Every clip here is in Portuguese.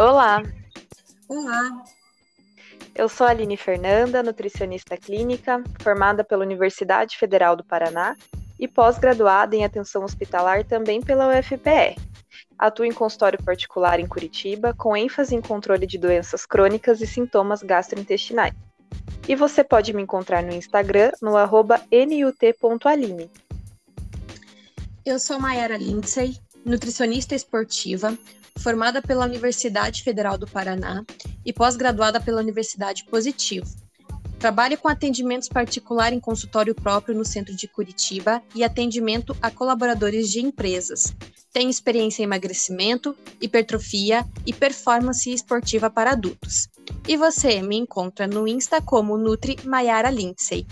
Olá, Olá, eu sou a Aline Fernanda, nutricionista clínica, formada pela Universidade Federal do Paraná e pós-graduada em atenção hospitalar também pela UFPR. Atuo em consultório particular em Curitiba, com ênfase em controle de doenças crônicas e sintomas gastrointestinais. E você pode me encontrar no Instagram no arroba nut.aline. eu sou Mayara Lindsay, nutricionista esportiva, formada pela Universidade Federal do Paraná e pós-graduada pela Universidade Positivo. Trabalho com atendimentos particular em consultório próprio no centro de Curitiba e atendimento a colaboradores de empresas. Tenho experiência em emagrecimento, hipertrofia e performance esportiva para adultos. E você me encontra no Insta como Nutri Mayara Lindsay.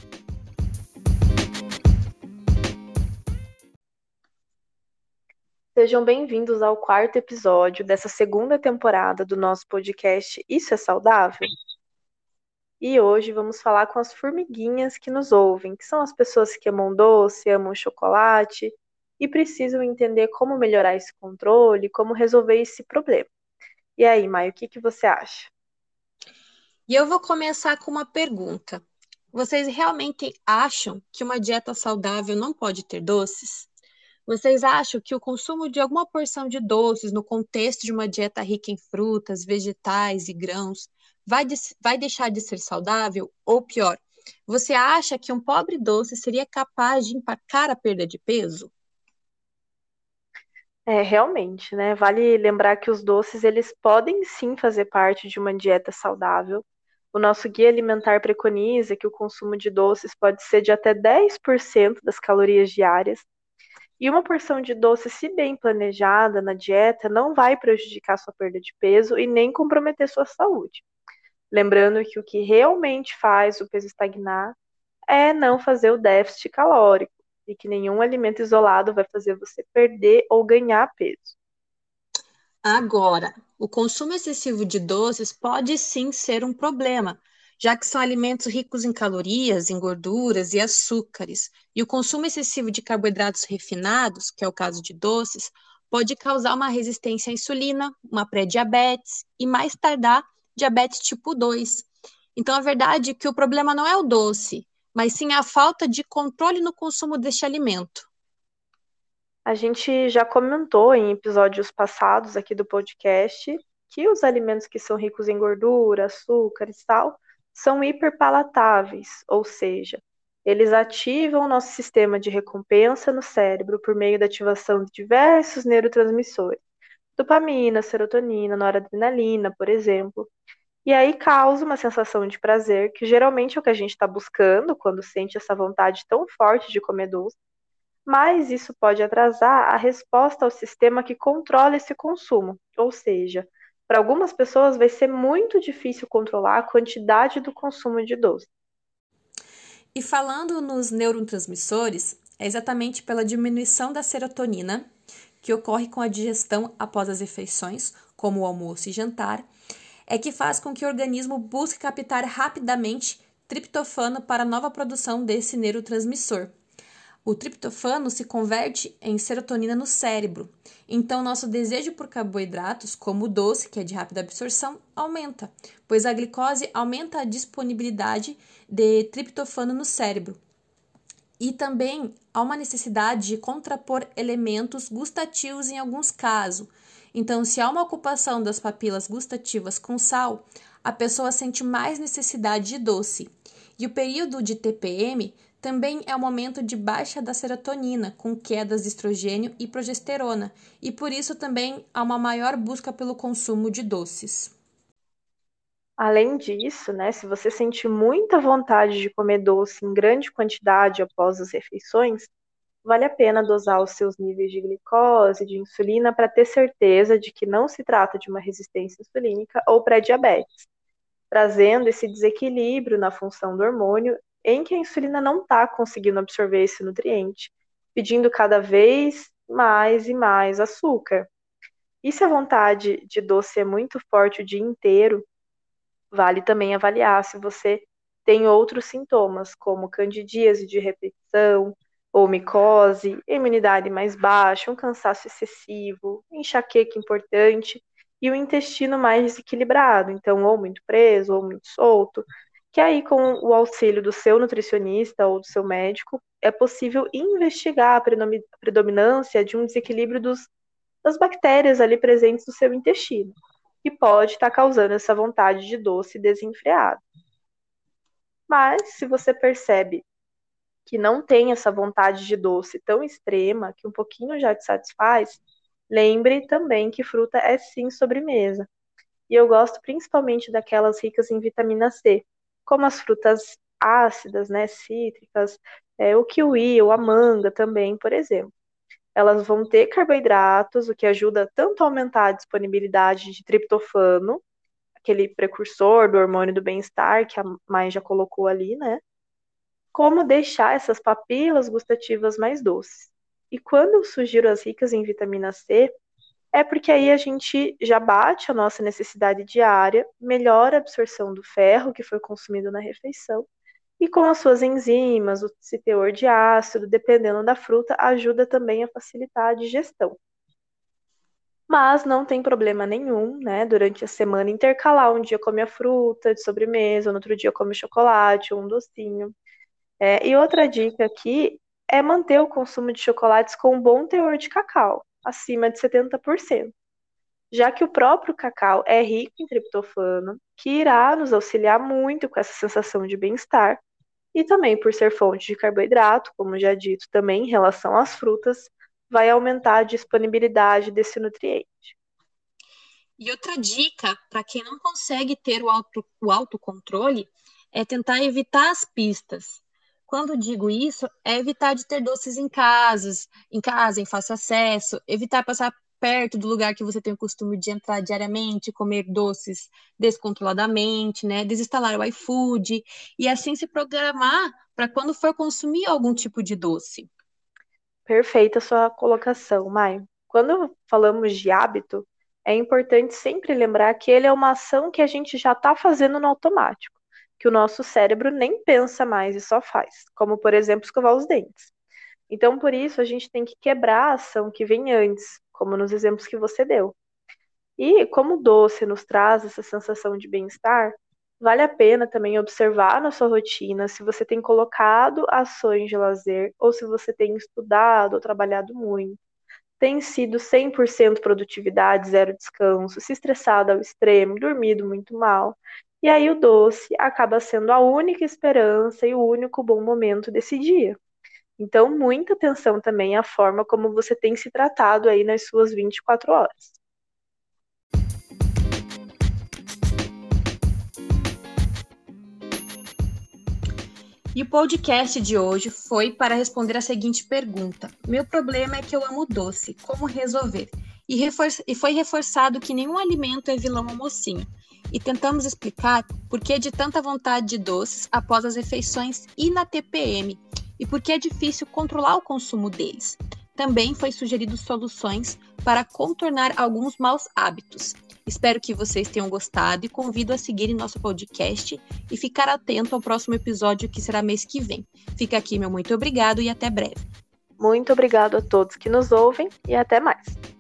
Sejam bem-vindos ao quarto episódio dessa segunda temporada do nosso podcast Isso é Saudável? E hoje vamos falar com as formiguinhas que nos ouvem, que são as pessoas que amam doce, amam chocolate e precisam entender como melhorar esse controle, como resolver esse problema. E aí, Maio, o que que você acha? E eu vou começar com uma pergunta. Vocês realmente acham que uma dieta saudável não pode ter doces? Vocês acham que o consumo de alguma porção de doces no contexto de uma dieta rica em frutas, vegetais e grãos vai, des- vai deixar de ser saudável? Ou pior, você acha que um pobre doce seria capaz de empacar a perda de peso? É, realmente, né? Vale lembrar que os doces, eles podem sim fazer parte de uma dieta saudável. O nosso guia alimentar preconiza que o consumo de doces pode ser de até 10% das calorias diárias. E uma porção de doce, se bem planejada na dieta, não vai prejudicar sua perda de peso e nem comprometer sua saúde. Lembrando que o que realmente faz o peso estagnar é não fazer o déficit calórico e que nenhum alimento isolado vai fazer você perder ou ganhar peso. Agora, o consumo excessivo de doces pode sim ser um problema, já que são alimentos ricos em calorias, em gorduras e açúcares. E o consumo excessivo de carboidratos refinados, que é o caso de doces, pode causar uma resistência à insulina, uma pré-diabetes e, mais tardar, diabetes tipo 2. Então, a verdade é que o problema não é o doce, mas sim a falta de controle no consumo deste alimento. A gente já comentou em episódios passados aqui do podcast que os alimentos que são ricos em gordura, açúcar e sal são hiperpalatáveis, ou seja, eles ativam o nosso sistema de recompensa no cérebro por meio da ativação de diversos neurotransmissores, dopamina, serotonina, noradrenalina, por exemplo. E aí causa uma sensação de prazer, que geralmente é o que a gente está buscando quando sente essa vontade tão forte de comer doce mas isso pode atrasar a resposta ao sistema que controla esse consumo. Ou seja, para algumas pessoas vai ser muito difícil controlar a quantidade do consumo de doce. E falando nos neurotransmissores, é exatamente pela diminuição da serotonina, que ocorre com a digestão após as refeições, como o almoço e jantar, é que faz com que o organismo busque captar rapidamente triptofano para nova produção desse neurotransmissor. O triptofano se converte em serotonina no cérebro. Então, nosso desejo por carboidratos, como o doce, que é de rápida absorção, aumenta, pois a glicose aumenta a disponibilidade de triptofano no cérebro. E também há uma necessidade de contrapor elementos gustativos em alguns casos. Então, se há uma ocupação das papilas gustativas com sal, a pessoa sente mais necessidade de doce. E o período de TPM também é o momento de baixa da serotonina, com quedas de estrogênio e progesterona, e por isso também há uma maior busca pelo consumo de doces. Além disso, né, se você sentir muita vontade de comer doce em grande quantidade após as refeições, vale a pena dosar os seus níveis de glicose, de insulina, para ter certeza de que não se trata de uma resistência insulínica ou pré-diabetes, trazendo esse desequilíbrio na função do hormônio em que a insulina não está conseguindo absorver esse nutriente, pedindo cada vez mais e mais açúcar. E se a vontade de doce é muito forte o dia inteiro, vale também avaliar se você tem outros sintomas, como candidíase de repetição, ou micose, imunidade mais baixa, um cansaço excessivo, enxaqueca importante, e o intestino mais desequilibrado, então ou muito preso ou muito solto, que aí com o auxílio do seu nutricionista ou do seu médico é possível investigar a predominância de um desequilíbrio dos, das bactérias ali presentes no seu intestino, que pode estar causando essa vontade de doce desenfreada. Mas se você percebe que não tem essa vontade de doce tão extrema, que um pouquinho já te satisfaz, lembre também que fruta é sim sobremesa. E eu gosto principalmente daquelas ricas em vitamina C, como as frutas ácidas, né, cítricas, é, o kiwi ou a manga também, por exemplo. Elas vão ter carboidratos, o que ajuda tanto a aumentar a disponibilidade de triptofano, aquele precursor do hormônio do bem-estar que a mãe já colocou ali, né? como deixar essas papilas gustativas mais doces. E quando eu sugiro as ricas em vitamina C, é porque aí a gente já bate a nossa necessidade diária, melhora a absorção do ferro que foi consumido na refeição, e com as suas enzimas, o teor de ácido, dependendo da fruta, ajuda também a facilitar a digestão. Mas não tem problema nenhum, né? Durante a semana intercalar, um dia come a fruta de sobremesa, no outro dia come chocolate um docinho. É, e outra dica aqui é manter o consumo de chocolates com um bom teor de cacau, acima de 70%, já que o próprio cacau é rico em triptofano, que irá nos auxiliar muito com essa sensação de bem-estar, e também por ser fonte de carboidrato, como já dito também em relação às frutas, vai aumentar a disponibilidade desse nutriente. E outra dica para quem não consegue ter o, auto, o autocontrole é tentar evitar as pistas. Quando digo isso, é evitar de ter doces em casas, em casa, em fácil acesso, evitar passar perto do lugar que você tem o costume de entrar diariamente, comer doces descontroladamente, né? Desinstalar o iFood e assim se programar para quando for consumir algum tipo de doce. Perfeita sua colocação, Mai. Quando falamos de hábito, é importante sempre lembrar que ele é uma ação que a gente já está fazendo no automático que o nosso cérebro nem pensa mais e só faz, como por exemplo escovar os dentes. Então, por isso, a gente tem que quebrar a ação que vem antes, como nos exemplos que você deu. E como o doce nos traz essa sensação de bem-estar, vale a pena também observar na sua rotina se você tem colocado ações de lazer ou se você tem estudado ou trabalhado muito. Tem sido 100% produtividade, zero descanso, se estressado ao extremo, dormido muito mal. E aí o doce acaba sendo a única esperança e o único bom momento desse dia. Então, muita atenção também à forma como você tem se tratado aí nas suas 24 horas. E o podcast de hoje foi para responder a seguinte pergunta: Meu problema é que eu amo doce, como resolver? E, refor e foi reforçado que nenhum alimento é vilão ou mocinho e tentamos explicar por que de tanta vontade de doces após as refeições e na TPM e por que é difícil controlar o consumo deles. Também foi sugerido soluções para contornar alguns maus hábitos. Espero que vocês tenham gostado e convido a seguirem nosso podcast e ficar atento ao próximo episódio que será mês que vem. Fica aqui meu muito obrigado e até breve. Muito obrigado a todos que nos ouvem e até mais.